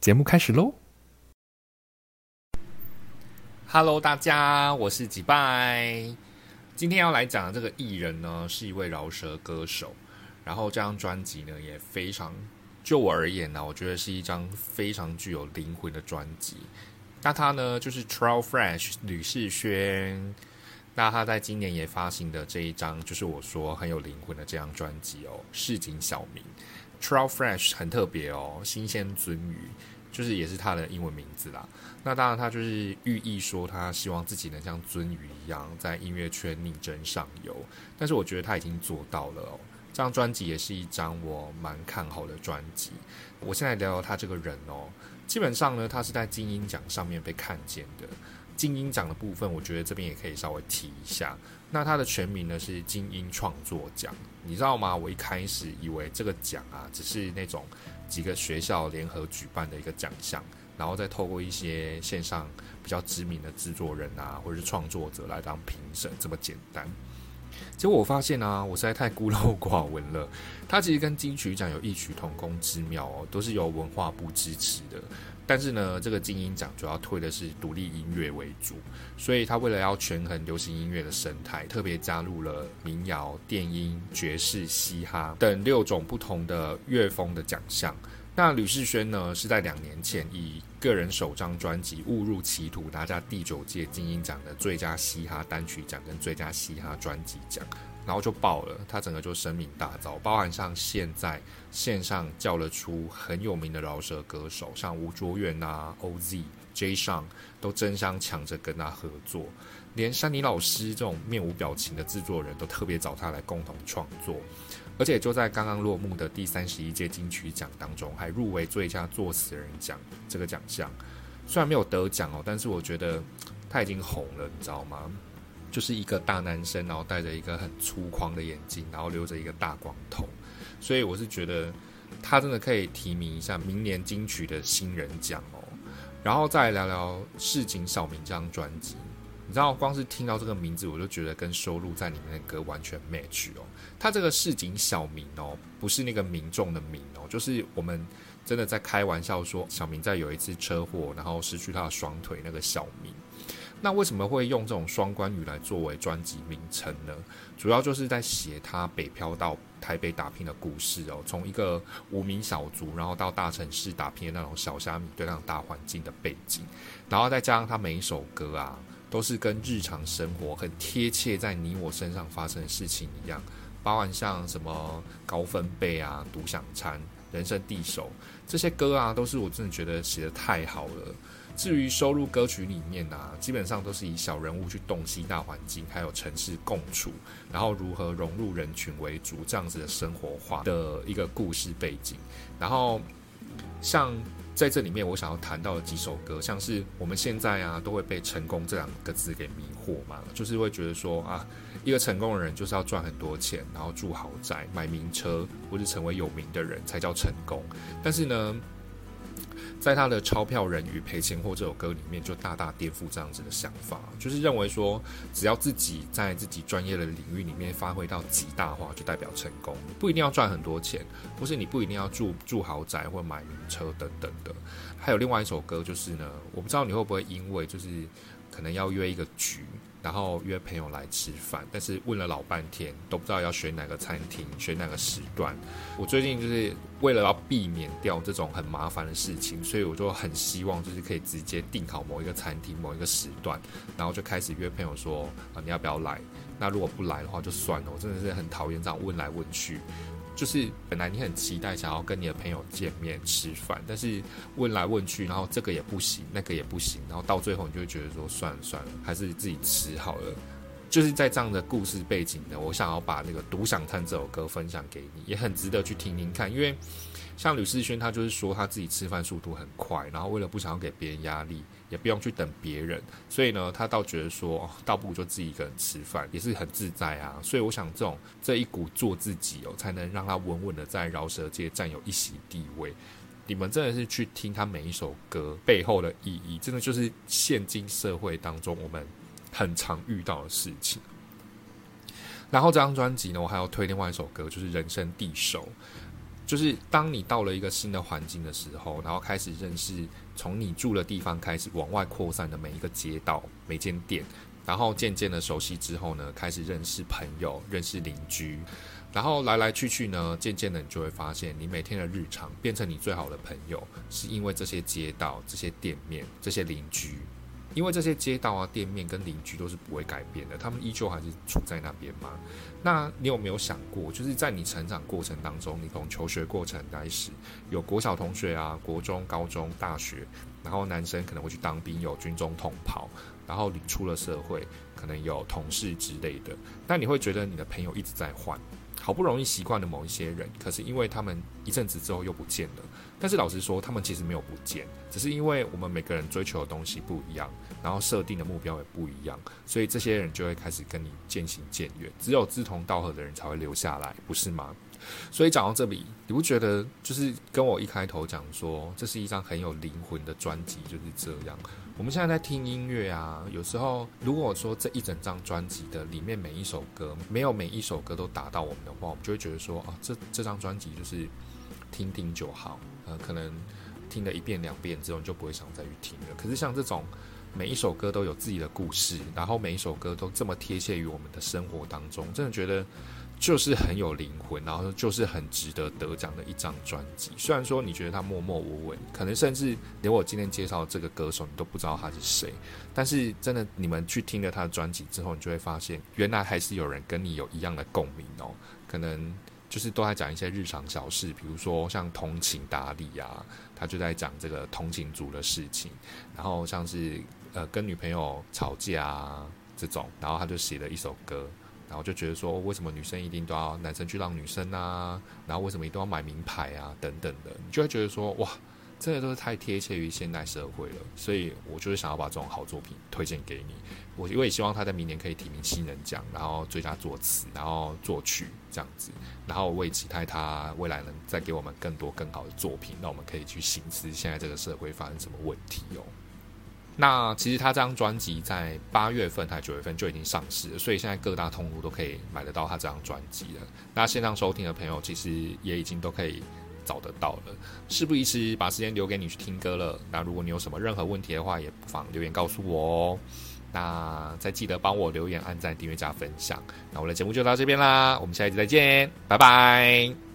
节目开始喽！Hello，大家，我是吉拜。今天要来讲的这个艺人呢，是一位饶舌歌手。然后这张专辑呢，也非常就我而言呢，我觉得是一张非常具有灵魂的专辑。那他呢，就是 Troll Fresh 吕世轩。那他在今年也发行的这一张，就是我说很有灵魂的这张专辑哦，市井小民。Troll Fresh 很特别哦，新鲜鳟鱼。就是也是他的英文名字啦。那当然，他就是寓意说他希望自己能像鳟鱼一样在音乐圈力争上游。但是我觉得他已经做到了哦。这张专辑也是一张我蛮看好的专辑。我现在聊聊他这个人哦。基本上呢，他是在金鹰奖上面被看见的。金鹰奖的部分，我觉得这边也可以稍微提一下。那他的全名呢是金鹰创作奖。你知道吗？我一开始以为这个奖啊，只是那种。几个学校联合举办的一个奖项，然后再透过一些线上比较知名的制作人啊，或者是创作者来当评审，这么简单。结果我发现啊，我实在太孤陋寡闻了。它其实跟金曲奖有异曲同工之妙哦，都是由文化部支持的。但是呢，这个金鹰奖主要推的是独立音乐为主，所以他为了要权衡流行音乐的生态，特别加入了民谣、电音、爵士、嘻哈等六种不同的乐风的奖项。那吕世轩呢，是在两年前以个人首张专辑《误入歧途》拿下第九届金鹰奖的最佳嘻哈单曲奖跟最佳嘻哈专辑奖。然后就爆了，他整个就声名大噪，包含像现在线上叫了出很有名的饶舌歌手，像吴卓源啊、OZ、J 上都争相抢着跟他合作，连山妮老师这种面无表情的制作人都特别找他来共同创作，而且就在刚刚落幕的第三十一届金曲奖当中，还入围最佳作词人奖这个奖项，虽然没有得奖哦，但是我觉得他已经红了，你知道吗？就是一个大男生，然后戴着一个很粗框的眼镜，然后留着一个大光头，所以我是觉得他真的可以提名一下明年金曲的新人奖哦。然后再聊聊市井小民这张专辑，你知道，光是听到这个名字，我就觉得跟收录在里面的歌完全 match 哦。他这个市井小民哦，不是那个民众的民哦，就是我们真的在开玩笑说，小明在有一次车祸，然后失去他的双腿那个小明。那为什么会用这种双关语来作为专辑名称呢？主要就是在写他北漂到台北打拼的故事哦，从一个无名小卒，然后到大城市打拼的那种小虾米对那种大环境的背景，然后再加上他每一首歌啊，都是跟日常生活很贴切，在你我身上发生的事情一样，包含像什么高分贝啊、独享餐、人生地手这些歌啊，都是我真的觉得写的太好了。至于收录歌曲里面啊，基本上都是以小人物去洞悉大环境，还有城市共处，然后如何融入人群为主，这样子的生活化的一个故事背景。然后像在这里面，我想要谈到的几首歌，像是我们现在啊，都会被成功这两个字给迷惑嘛，就是会觉得说啊，一个成功的人就是要赚很多钱，然后住豪宅、买名车，或是成为有名的人才叫成功。但是呢？在他的《钞票人与赔钱货》这首歌里面，就大大颠覆这样子的想法，就是认为说，只要自己在自己专业的领域里面发挥到极大化，就代表成功，不一定要赚很多钱，或是你不一定要住住豪宅或买名车等等的。还有另外一首歌，就是呢，我不知道你会不会因为就是可能要约一个局。然后约朋友来吃饭，但是问了老半天都不知道要选哪个餐厅，选哪个时段。我最近就是为了要避免掉这种很麻烦的事情，所以我就很希望就是可以直接定好某一个餐厅、某一个时段，然后就开始约朋友说啊你要不要来？那如果不来的话就算了。我真的是很讨厌这样问来问去。就是本来你很期待想要跟你的朋友见面吃饭，但是问来问去，然后这个也不行，那个也不行，然后到最后你就会觉得说算了算了，还是自己吃好了。就是在这样的故事背景的，我想要把那个《独享餐》这首歌分享给你，也很值得去听听看，因为像吕世轩，他就是说他自己吃饭速度很快，然后为了不想要给别人压力，也不用去等别人，所以呢，他倒觉得说，倒不如就自己一个人吃饭，也是很自在啊。所以我想，这种这一股做自己哦，才能让他稳稳的在饶舌界占有一席地位。你们真的是去听他每一首歌背后的意义，真的就是现今社会当中我们很常遇到的事情。然后这张专辑呢，我还要推另外一首歌，就是《人生地手》。就是当你到了一个新的环境的时候，然后开始认识从你住的地方开始往外扩散的每一个街道、每间店，然后渐渐的熟悉之后呢，开始认识朋友、认识邻居，然后来来去去呢，渐渐的你就会发现，你每天的日常变成你最好的朋友，是因为这些街道、这些店面、这些邻居。因为这些街道啊、店面跟邻居都是不会改变的，他们依旧还是处在那边嘛。那你有没有想过，就是在你成长过程当中，你从求学过程开始，有国小同学啊、国中、高中、大学，然后男生可能会去当兵，有军中统跑，然后你出了社会，可能有同事之类的。那你会觉得你的朋友一直在换。好不容易习惯了某一些人，可是因为他们一阵子之后又不见了。但是老实说，他们其实没有不见，只是因为我们每个人追求的东西不一样，然后设定的目标也不一样，所以这些人就会开始跟你渐行渐远。只有志同道合的人才会留下来，不是吗？所以讲到这里，你不觉得就是跟我一开头讲说，这是一张很有灵魂的专辑，就是这样。我们现在在听音乐啊，有时候如果说这一整张专辑的里面每一首歌，没有每一首歌都打到我们的话，我们就会觉得说，啊，这这张专辑就是听听就好，呃，可能听了一遍两遍之后，你就不会想再去听了。可是像这种每一首歌都有自己的故事，然后每一首歌都这么贴切于我们的生活当中，真的觉得。就是很有灵魂，然后就是很值得得奖的一张专辑。虽然说你觉得他默默无闻，可能甚至连我今天介绍这个歌手你都不知道他是谁，但是真的你们去听了他的专辑之后，你就会发现，原来还是有人跟你有一样的共鸣哦。可能就是都在讲一些日常小事，比如说像通情达理啊，他就在讲这个通勤族的事情。然后像是呃跟女朋友吵架啊这种，然后他就写了一首歌。然后就觉得说，为什么女生一定都要男生去让女生啊？然后为什么一定要买名牌啊？等等的，你就会觉得说，哇，这些都是太贴切于现代社会了。所以我就是想要把这种好作品推荐给你。我我也希望他在明年可以提名新人奖，然后最佳作词，然后作曲这样子。然后我也期待他未来能再给我们更多更好的作品，让我们可以去行思现在这个社会发生什么问题哦。那其实他这张专辑在八月份还九月份就已经上市了，所以现在各大通路都可以买得到他这张专辑了。那线上收听的朋友其实也已经都可以找得到了。事不宜迟，把时间留给你去听歌了。那如果你有什么任何问题的话，也不妨留言告诉我哦。那再记得帮我留言、按赞、订阅、加分享。那我的节目就到这边啦，我们下一集再见，拜拜。